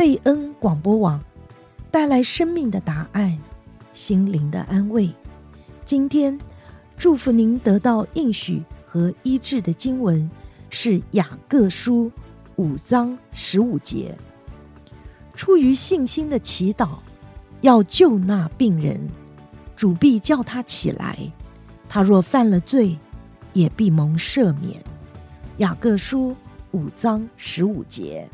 贝恩广播网，带来生命的答案，心灵的安慰。今天祝福您得到应许和医治的经文是雅各书五章十五节。出于信心的祈祷，要救那病人，主必叫他起来。他若犯了罪，也必蒙赦免。雅各书五章十五节。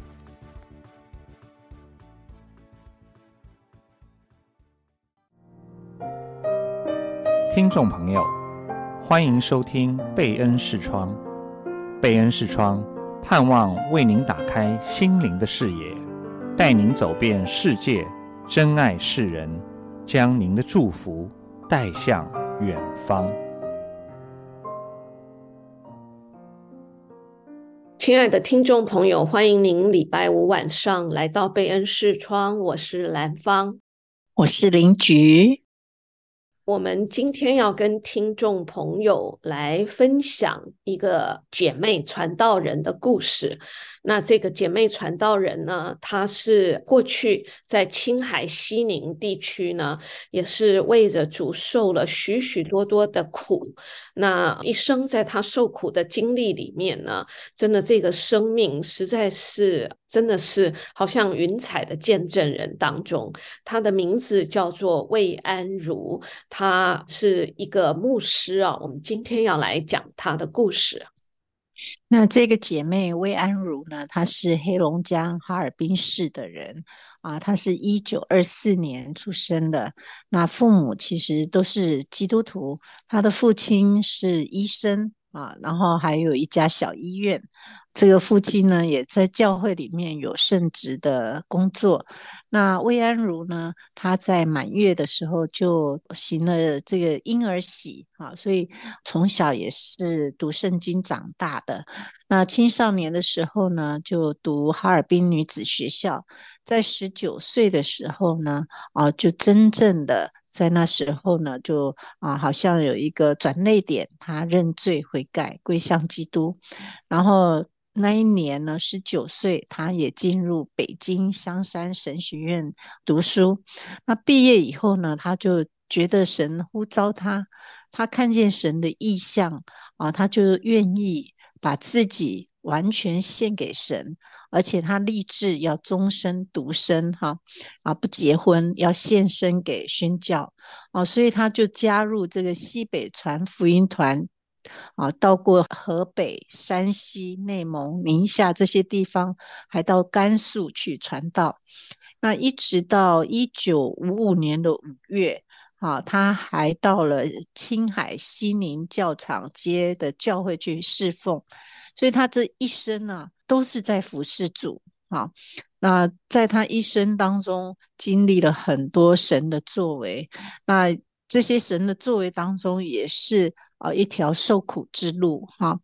听众朋友，欢迎收听贝恩视窗。贝恩视窗盼望为您打开心灵的视野，带您走遍世界，珍爱世人，将您的祝福带向远方。亲爱的听众朋友，欢迎您礼拜五晚上来到贝恩视窗，我是兰芳，我是林菊。我们今天要跟听众朋友来分享一个姐妹传道人的故事。那这个姐妹传道人呢，她是过去在青海西宁地区呢，也是为着主受了许许多多的苦。那一生在她受苦的经历里面呢，真的这个生命实在是，真的是好像云彩的见证人当中。她的名字叫做魏安如，他是一个牧师啊。我们今天要来讲他的故事。那这个姐妹魏安如呢，她是黑龙江哈尔滨市的人啊，她是一九二四年出生的。那父母其实都是基督徒，她的父亲是医生啊，然后还有一家小医院。这个父亲呢，也在教会里面有圣职的工作。那魏安如呢，她在满月的时候就行了这个婴儿洗啊，所以从小也是读圣经长大的。那青少年的时候呢，就读哈尔滨女子学校。在十九岁的时候呢，啊，就真正的在那时候呢，就啊，好像有一个转泪点，他认罪悔改，归向基督，然后。那一年呢，十九岁，他也进入北京香山神学院读书。那毕业以后呢，他就觉得神呼召他，他看见神的异象啊，他就愿意把自己完全献给神，而且他立志要终身独身哈啊，不结婚，要献身给宣教啊，所以他就加入这个西北传福音团。啊，到过河北、山西、内蒙、宁夏这些地方，还到甘肃去传道。那一直到一九五五年的五月，啊，他还到了青海西宁教场街的教会去侍奉。所以他这一生呢、啊，都是在服侍主。啊，那在他一生当中，经历了很多神的作为。那这些神的作为当中，也是。啊，一条受苦之路哈，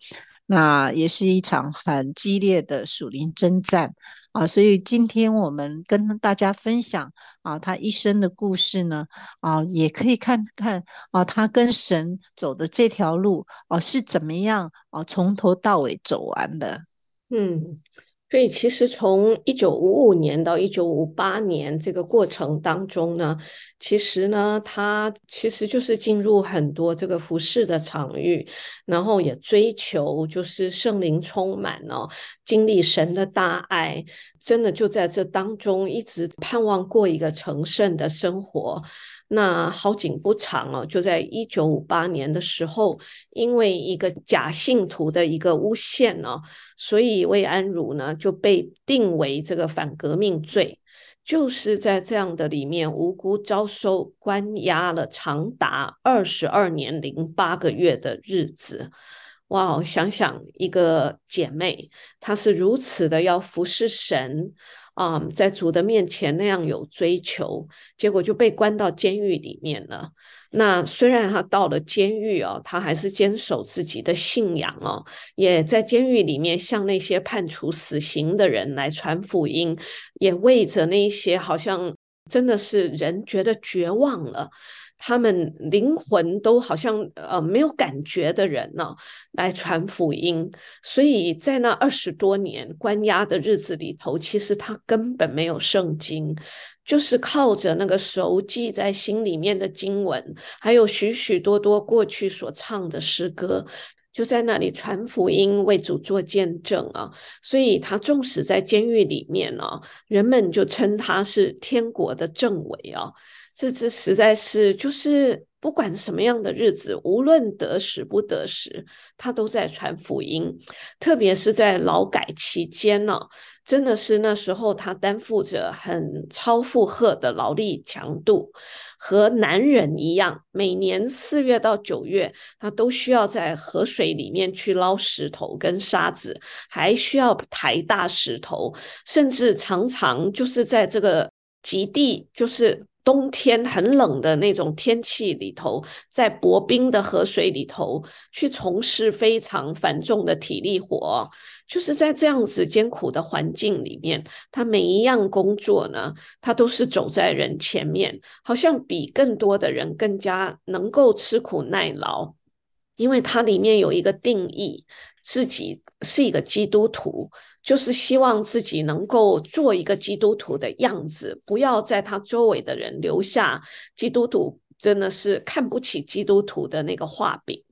那也是一场很激烈的属灵征战啊，所以今天我们跟大家分享啊，他一生的故事呢啊，也可以看看啊，他跟神走的这条路啊是怎么样啊，从头到尾走完的，嗯。所以，其实从一九五五年到一九五八年这个过程当中呢，其实呢，他其实就是进入很多这个服事的场域，然后也追求就是圣灵充满哦，经历神的大爱，真的就在这当中一直盼望过一个成圣的生活。那好景不长哦，就在一九五八年的时候，因为一个假信徒的一个诬陷呢，所以魏安如呢就被定为这个反革命罪，就是在这样的里面无辜遭受关押了长达二十二年零八个月的日子。哇，想想一个姐妹，她是如此的要服侍神。啊在主的面前那样有追求，结果就被关到监狱里面了。那虽然他到了监狱哦，他还是坚守自己的信仰哦，也在监狱里面向那些判处死刑的人来传福音，也为着那些好像真的是人觉得绝望了。他们灵魂都好像呃没有感觉的人呢，来传福音，所以在那二十多年关押的日子里头，其实他根本没有圣经，就是靠着那个熟记在心里面的经文，还有许许多多过去所唱的诗歌，就在那里传福音，为主做见证啊。所以他纵使在监狱里面呢，人们就称他是天国的政委啊。这这实在是就是不管什么样的日子，无论得时不得时，他都在传福音。特别是在劳改期间呢，真的是那时候他担负着很超负荷的劳力强度，和男人一样，每年四月到九月，他都需要在河水里面去捞石头跟沙子，还需要抬大石头，甚至常常就是在这个极地，就是。冬天很冷的那种天气里头，在薄冰的河水里头去从事非常繁重的体力活，就是在这样子艰苦的环境里面，他每一样工作呢，他都是走在人前面，好像比更多的人更加能够吃苦耐劳，因为它里面有一个定义。自己是一个基督徒，就是希望自己能够做一个基督徒的样子，不要在他周围的人留下基督徒真的是看不起基督徒的那个画饼。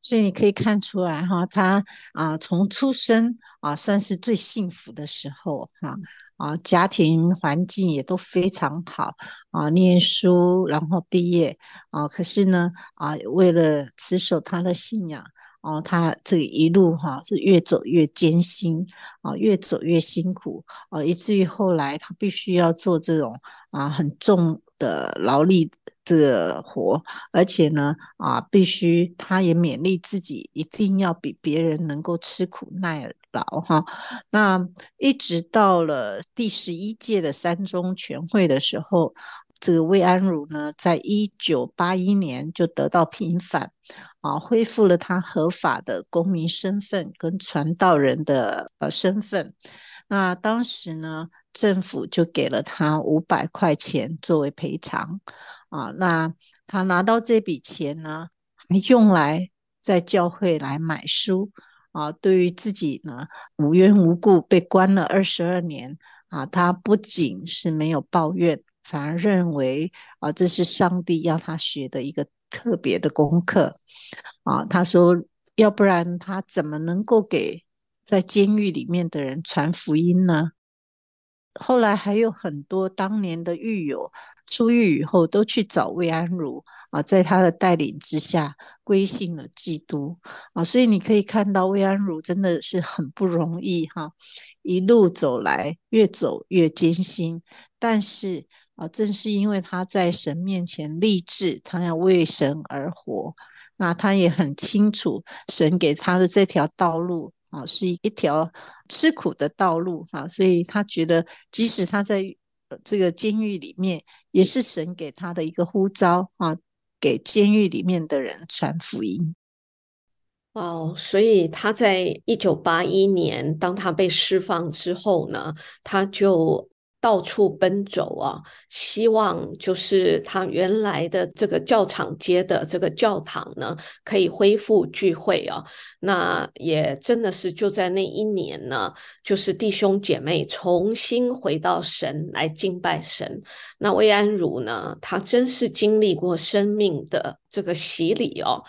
所以你可以看出来哈，他啊从出生啊算是最幸福的时候哈啊，家庭环境也都非常好啊，念书然后毕业啊，可是呢啊为了持守他的信仰。哦，他这一路哈、是越走越艰辛啊，越走越辛苦啊，以至于后来他必须要做这种啊很重的劳力的活，而且呢啊，必须他也勉励自己一定要比别人能够吃苦耐劳哈、那一直到了第十一届的三中全会的时候。这个魏安如呢，在一九八一年就得到平反，啊，恢复了他合法的公民身份跟传道人的呃身份。那当时呢，政府就给了他五百块钱作为赔偿，啊，那他拿到这笔钱呢，还用来在教会来买书，啊，对于自己呢无缘无故被关了二十二年，啊，他不仅是没有抱怨。反而认为啊，这是上帝要他学的一个特别的功课啊。他说，要不然他怎么能够给在监狱里面的人传福音呢？后来还有很多当年的狱友出狱以后，都去找魏安如啊，在他的带领之下归信了基督啊。所以你可以看到魏安如真的是很不容易哈，一路走来越走越艰辛，但是。啊，正是因为他在神面前立志，他要为神而活，那他也很清楚神给他的这条道路啊，是一条吃苦的道路啊，所以他觉得即使他在这个监狱里面，也是神给他的一个呼召啊，给监狱里面的人传福音。哦，所以他在一九八一年，当他被释放之后呢，他就。到处奔走啊，希望就是他原来的这个教场街的这个教堂呢，可以恢复聚会啊。那也真的是就在那一年呢，就是弟兄姐妹重新回到神来敬拜神。那魏安如呢，他真是经历过生命的这个洗礼哦。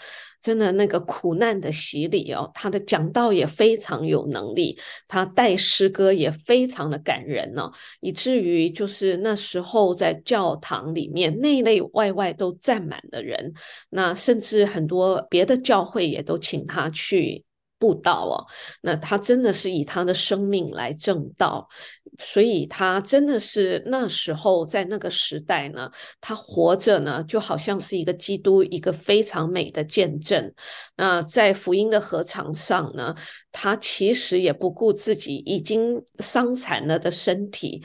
真的那个苦难的洗礼哦，他的讲道也非常有能力，他带诗歌也非常的感人、哦，以至于就是那时候在教堂里面内内外外都站满了人，那甚至很多别的教会也都请他去。布道哦，那他真的是以他的生命来证道，所以他真的是那时候在那个时代呢，他活着呢，就好像是一个基督，一个非常美的见证。那在福音的合场上呢，他其实也不顾自己已经伤残了的身体。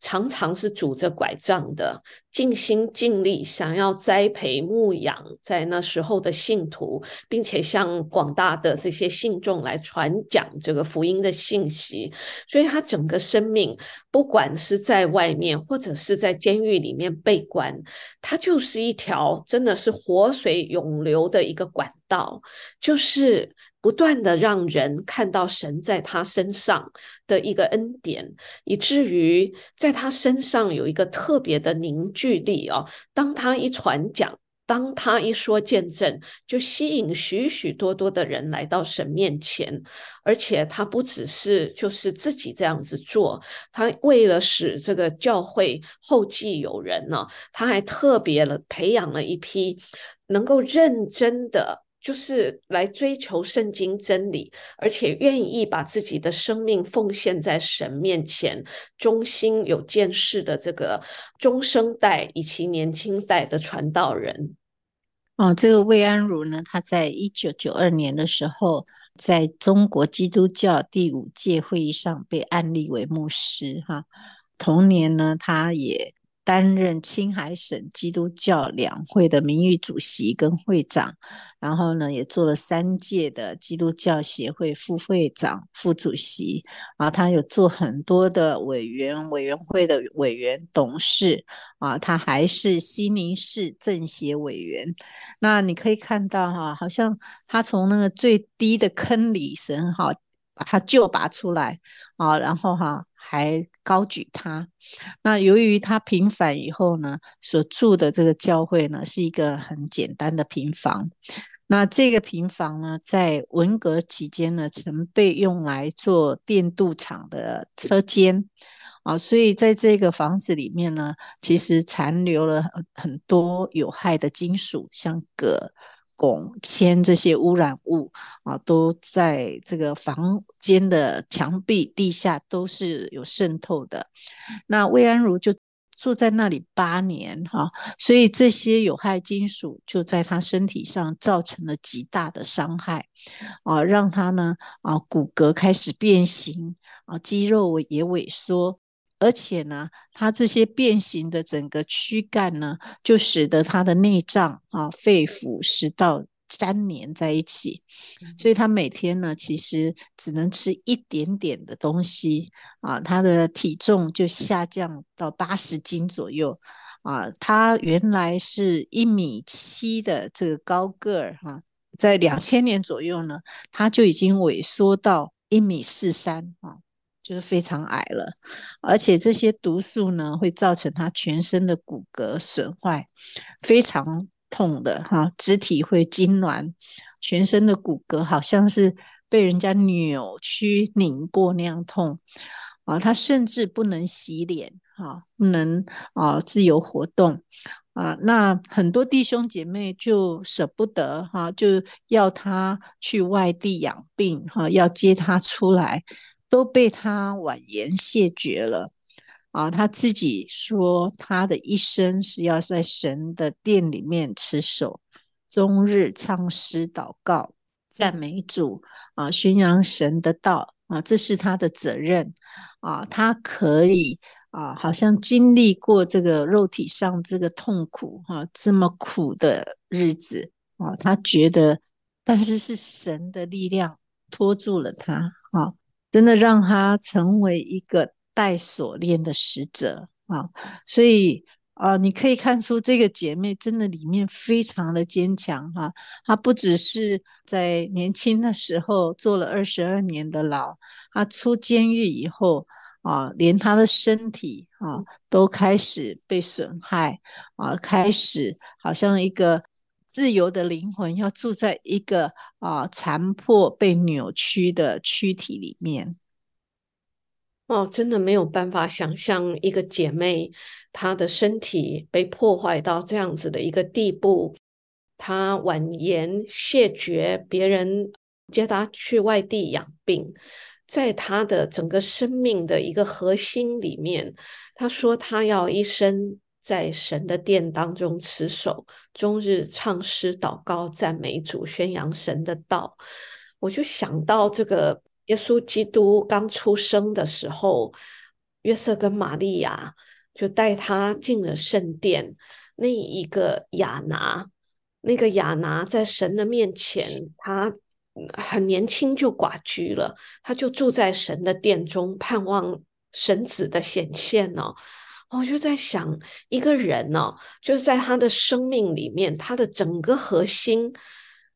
常常是拄着拐杖的，尽心尽力想要栽培牧养在那时候的信徒，并且向广大的这些信众来传讲这个福音的信息。所以他整个生命，不管是在外面或者是在监狱里面被关，他就是一条真的是活水涌流的一个管道，就是。不断的让人看到神在他身上的一个恩典，以至于在他身上有一个特别的凝聚力哦。当他一传讲，当他一说见证，就吸引许许多多的人来到神面前。而且他不只是就是自己这样子做，他为了使这个教会后继有人呢，他还特别了培养了一批能够认真的。就是来追求圣经真理，而且愿意把自己的生命奉献在神面前，忠心有见识的这个中生代以及年轻代的传道人。哦，这个魏安如呢，他在一九九二年的时候，在中国基督教第五届会议上被按立为牧师。哈，同年呢，他也。担任青海省基督教两会的名誉主席跟会长，然后呢，也做了三届的基督教协会副会长、副主席啊。他有做很多的委员、委员会的委员、董事啊。他还是西宁市政协委员。那你可以看到哈，好像他从那个最低的坑里，神哈把他救拔出来啊，然后哈。还高举他。那由于他平反以后呢，所住的这个教会呢，是一个很简单的平房。那这个平房呢，在文革期间呢，曾被用来做电镀厂的车间啊，所以在这个房子里面呢，其实残留了很多有害的金属，像铬。汞、铅这些污染物啊，都在这个房间的墙壁、地下都是有渗透的。那魏安如就住在那里八年哈，所以这些有害金属就在他身体上造成了极大的伤害啊，让他呢啊骨骼开始变形啊，肌肉也萎缩。而且呢，它这些变形的整个躯干呢，就使得它的内脏啊、肺腑、食道粘连在一起，所以它每天呢，其实只能吃一点点的东西啊，它的体重就下降到八十斤左右啊。他原来是一米七的这个高个儿哈，在两千年左右呢，他就已经萎缩到一米四三啊。就是非常矮了，而且这些毒素呢，会造成他全身的骨骼损坏，非常痛的哈，肢体会痉挛，全身的骨骼好像是被人家扭曲拧过那样痛啊，他甚至不能洗脸哈，不能啊自由活动啊，那很多弟兄姐妹就舍不得哈，就要他去外地养病哈，要接他出来。都被他婉言谢绝了啊！他自己说，他的一生是要在神的殿里面持守，终日唱诗祷告、赞美主啊，宣扬神的道啊，这是他的责任啊！他可以啊，好像经历过这个肉体上这个痛苦哈、啊，这么苦的日子啊，他觉得，但是是神的力量拖住了他啊。真的让他成为一个带锁链的使者啊！所以啊，你可以看出这个姐妹真的里面非常的坚强哈。她不只是在年轻的时候坐了二十二年的牢，她出监狱以后啊，连她的身体啊都开始被损害啊，开始好像一个。自由的灵魂要住在一个啊残破、被扭曲的躯体里面。哦，真的没有办法想象一个姐妹，她的身体被破坏到这样子的一个地步，她婉言谢绝别人接她去外地养病，在她的整个生命的一个核心里面，她说她要一生。在神的殿当中持守，终日唱诗祷告赞美主，宣扬神的道。我就想到这个耶稣基督刚出生的时候，约瑟跟玛利亚就带他进了圣殿。那一个亚拿，那个亚拿在神的面前，他很年轻就寡居了，他就住在神的殿中，盼望神子的显现哦。我就在想，一个人呢、哦，就是在他的生命里面，他的整个核心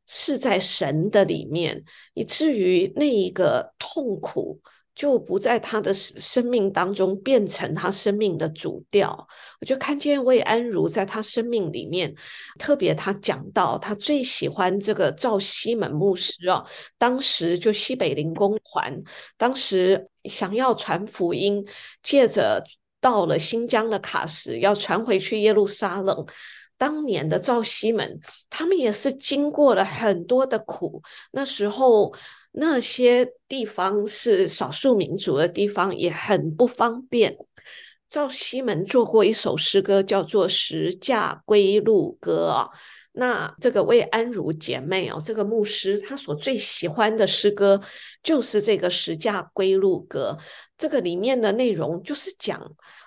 是在神的里面，以至于那一个痛苦就不在他的生命当中变成他生命的主调。我就看见魏安如在他生命里面，特别他讲到他最喜欢这个赵西门牧师哦，当时就西北灵工团，当时想要传福音，借着。到了新疆的喀什，要传回去耶路撒冷。当年的赵西门，他们也是经过了很多的苦。那时候那些地方是少数民族的地方，也很不方便。赵西门做过一首诗歌，叫做《十架归路歌》。那这个魏安如姐妹哦，这个牧师他所最喜欢的诗歌就是这个《十架归路歌》。这个里面的内容就是讲，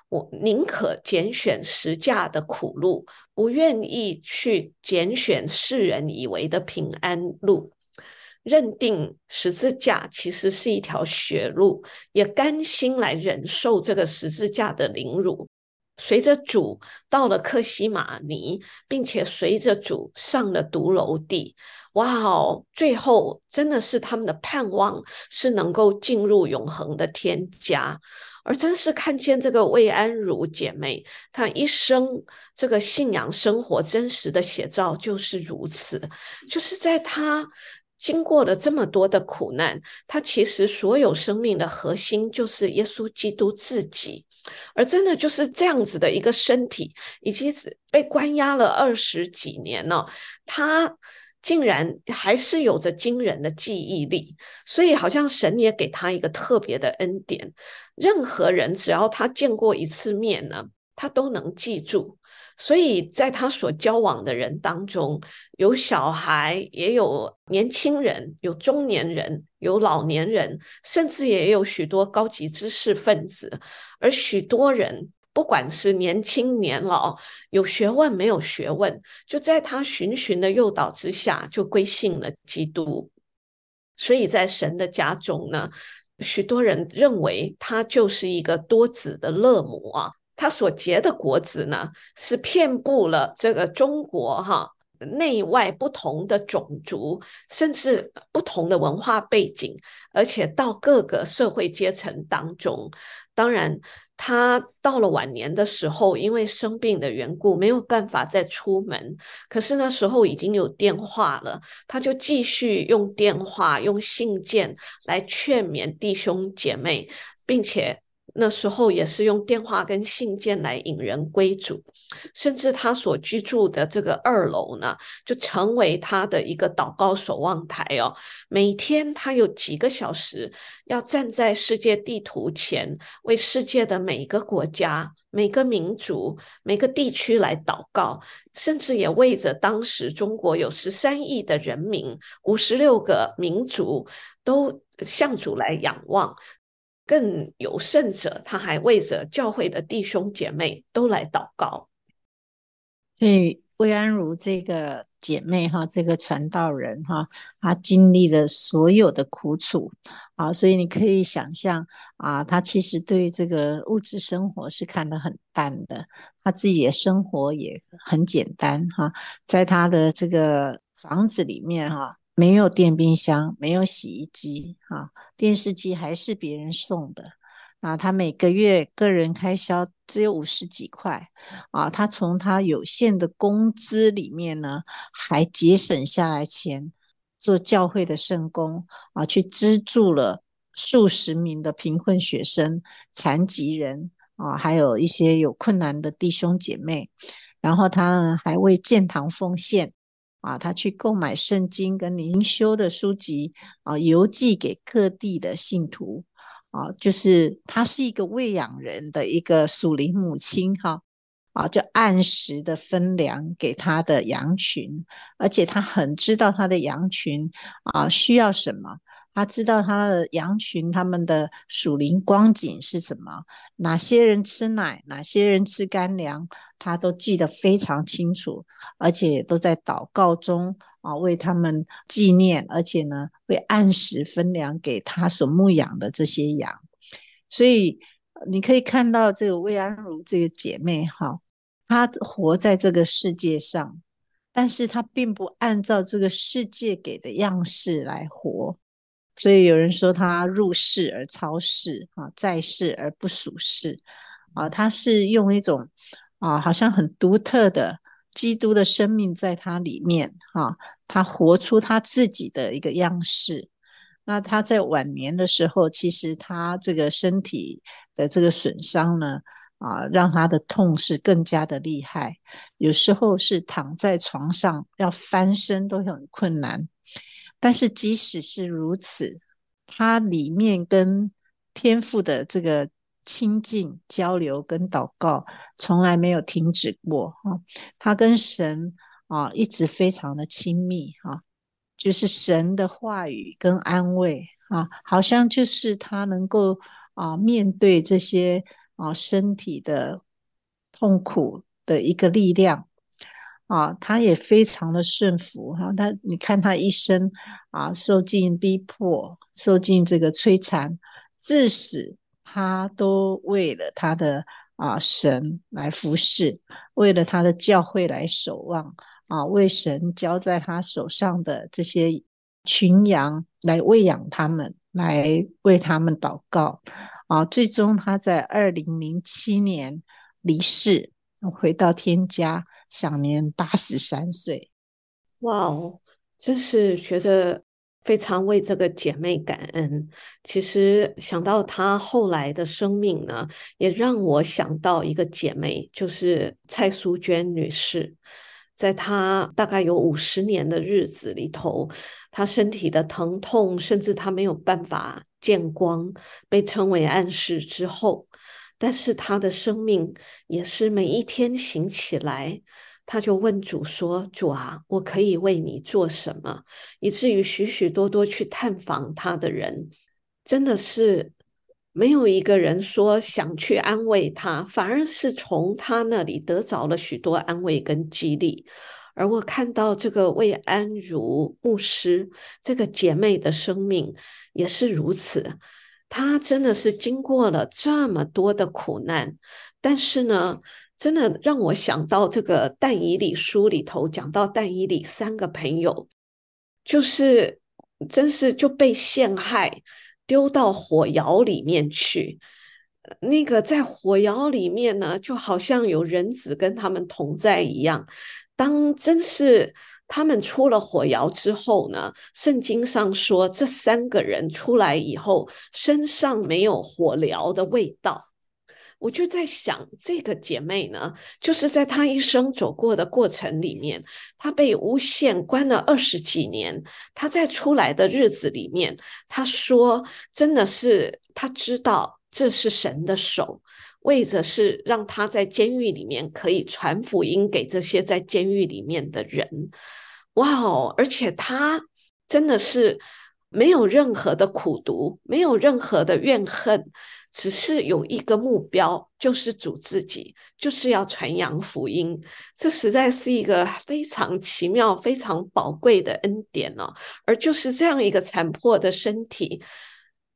我宁可拣选十架的苦路，不愿意去拣选世人以为的平安路。认定十字架其实是一条血路，也甘心来忍受这个十字架的凌辱。随着主到了克西马尼，并且随着主上了独楼地，哇哦！最后真的是他们的盼望是能够进入永恒的天家，而真是看见这个魏安如姐妹，她一生这个信仰生活真实的写照就是如此，就是在她。经过了这么多的苦难，他其实所有生命的核心就是耶稣基督自己，而真的就是这样子的一个身体，以及被关押了二十几年呢，他竟然还是有着惊人的记忆力，所以好像神也给他一个特别的恩典，任何人只要他见过一次面呢，他都能记住。所以在他所交往的人当中，有小孩，也有年轻人，有中年人，有老年人，甚至也有许多高级知识分子。而许多人，不管是年轻年老，有学问没有学问，就在他循循的诱导之下，就归信了基督。所以在神的家中呢，许多人认为他就是一个多子的乐母啊。他所结的果子呢，是遍布了这个中国哈内外不同的种族，甚至不同的文化背景，而且到各个社会阶层当中。当然，他到了晚年的时候，因为生病的缘故，没有办法再出门。可是那时候已经有电话了，他就继续用电话、用信件来劝勉弟兄姐妹，并且。那时候也是用电话跟信件来引人归主，甚至他所居住的这个二楼呢，就成为他的一个祷告守望台哦。每天他有几个小时要站在世界地图前，为世界的每个国家、每个民族、每个地区来祷告，甚至也为着当时中国有十三亿的人民、五十六个民族都向主来仰望。更有甚者，他还为着教会的弟兄姐妹都来祷告。所以魏安如这个姐妹哈，这个传道人哈，她经历了所有的苦楚啊，所以你可以想象啊，她其实对这个物质生活是看得很淡的，她自己的生活也很简单哈，在她的这个房子里面哈。没有电冰箱，没有洗衣机，啊，电视机还是别人送的。啊，他每个月个人开销只有五十几块，啊，他从他有限的工资里面呢，还节省下来钱做教会的圣工，啊，去资助了数十名的贫困学生、残疾人，啊，还有一些有困难的弟兄姐妹。然后他呢，还为建堂奉献。啊，他去购买圣经跟灵修的书籍啊，邮寄给各地的信徒啊，就是他是一个喂养人的一个属灵母亲哈啊，就按时的分粮给他的羊群，而且他很知道他的羊群啊需要什么他知道他的羊群他们的属灵光景是什么，哪些人吃奶，哪些人吃干粮，他都记得非常清楚，而且都在祷告中啊为他们纪念，而且呢会按时分粮给他所牧养的这些羊。所以你可以看到这个魏安如这个姐妹哈，她活在这个世界上。但是他并不按照这个世界给的样式来活，所以有人说他入世而超世啊，在世而不属世啊。他是用一种啊，好像很独特的基督的生命在他里面啊，他活出他自己的一个样式。那他在晚年的时候，其实他这个身体的这个损伤呢，啊，让他的痛是更加的厉害，有时候是躺在床上要翻身都很困难。但是即使是如此，他里面跟天父的这个亲近交流跟祷告从来没有停止过啊。他跟神啊一直非常的亲密啊，就是神的话语跟安慰啊，好像就是他能够啊面对这些。啊，身体的痛苦的一个力量啊，他也非常的顺服哈。他你看他一生啊，受尽逼迫，受尽这个摧残，至死他都为了他的啊神来服侍，为了他的教会来守望啊，为神交在他手上的这些群羊来喂养他们，来为他们祷告。啊，最终他在二零零七年离世，回到天家，享年八十三岁。哇哦，真是觉得非常为这个姐妹感恩。其实想到她后来的生命呢，也让我想到一个姐妹，就是蔡淑娟女士。在她大概有五十年的日子里头，她身体的疼痛，甚至她没有办法见光，被称为暗示之后，但是她的生命也是每一天醒起来，他就问主说：“主啊，我可以为你做什么？”以至于许许多多去探访她的人，真的是。没有一个人说想去安慰他，反而是从他那里得着了许多安慰跟激励。而我看到这个魏安如牧师这个姐妹的生命也是如此，她真的是经过了这么多的苦难，但是呢，真的让我想到这个但以理书里头讲到但以理三个朋友，就是真是就被陷害。丢到火窑里面去，那个在火窑里面呢，就好像有人子跟他们同在一样。当真是他们出了火窑之后呢，圣经上说这三个人出来以后，身上没有火燎的味道。我就在想，这个姐妹呢，就是在她一生走过的过程里面，她被诬陷关了二十几年。她在出来的日子里面，她说：“真的是，她知道这是神的手，为着是让她在监狱里面可以传福音给这些在监狱里面的人。”哇哦！而且她真的是没有任何的苦读，没有任何的怨恨。只是有一个目标，就是主自己，就是要传扬福音。这实在是一个非常奇妙、非常宝贵的恩典哦。而就是这样一个残破的身体，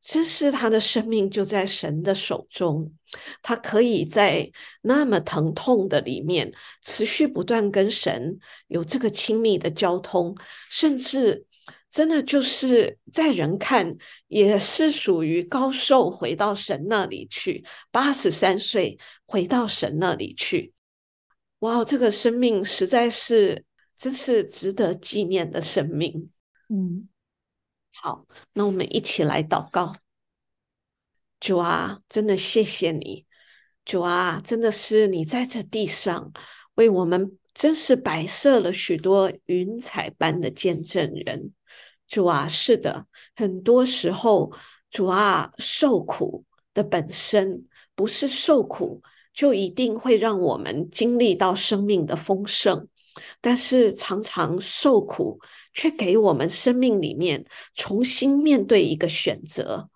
真是他的生命就在神的手中，他可以在那么疼痛的里面，持续不断跟神有这个亲密的交通，甚至。真的就是在人看也是属于高寿，回到神那里去，八十三岁回到神那里去。哇，这个生命实在是真是值得纪念的生命。嗯，好，那我们一起来祷告。主啊，真的谢谢你，主啊，真的是你在这地上为我们真是摆设了许多云彩般的见证人。主啊，是的，很多时候，主啊，受苦的本身不是受苦，就一定会让我们经历到生命的丰盛。但是常常受苦，却给我们生命里面重新面对一个选择。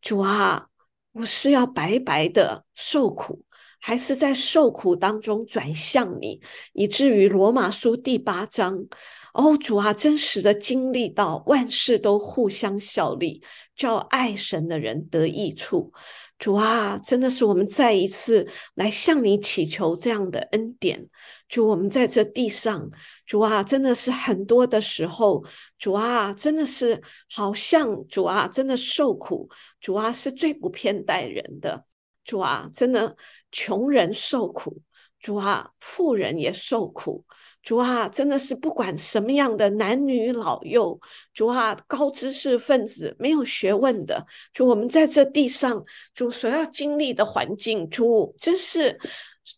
主啊，我是要白白的受苦，还是在受苦当中转向你，以至于罗马书第八章，哦，主啊，真实的经历到万事都互相效力，叫爱神的人得益处。主啊，真的是我们再一次来向你祈求这样的恩典。主，我们在这地上，主啊，真的是很多的时候，主啊，真的是好像主啊，真的受苦，主啊，是最不偏待人的。主啊，真的穷人受苦，主啊，富人也受苦。主啊，真的是不管什么样的男女老幼，主啊，高知识分子、没有学问的，主，我们在这地上，主所要经历的环境，主真是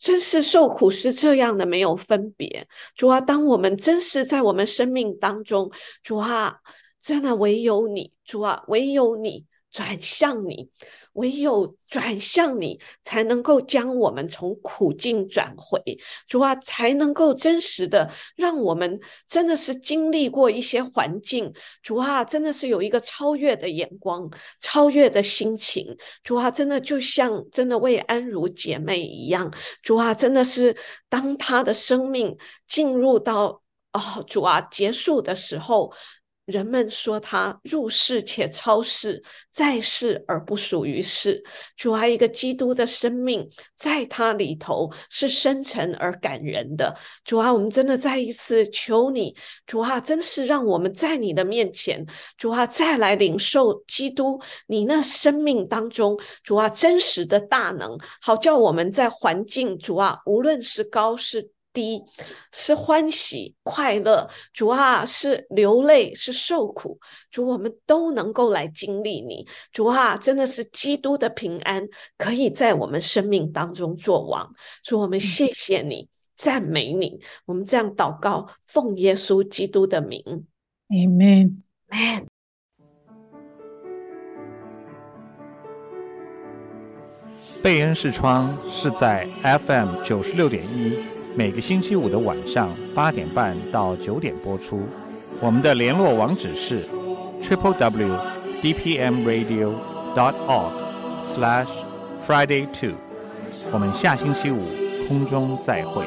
真是受苦是这样的，没有分别。主啊，当我们真是在我们生命当中，主啊，真的唯有你，主啊，唯有你转向你。唯有转向你，才能够将我们从苦境转回。主啊，才能够真实的让我们真的是经历过一些环境。主啊，真的是有一个超越的眼光，超越的心情。主啊，真的就像真的为安如姐妹一样。主啊，真的是当她的生命进入到哦，主啊，结束的时候。人们说他入世且超世，在世而不属于世。主啊，一个基督的生命在他里头是深沉而感人的。主啊，我们真的再一次求你，主啊，真是让我们在你的面前，主啊，再来领受基督你那生命当中，主啊，真实的大能，好叫我们在环境，主啊，无论是高是。低是欢喜快乐，主啊，是流泪是受苦，主，我们都能够来经历你，主啊，真的是基督的平安可以在我们生命当中作王，主，我们谢谢你，赞美你，我们这样祷告，奉耶稣基督的名，Amen。Amen。贝恩视窗是在 FM 九十六点一。每个星期五的晚上八点半到九点播出。我们的联络网址是 triple w d p m radio dot org slash friday two。我们下星期五空中再会。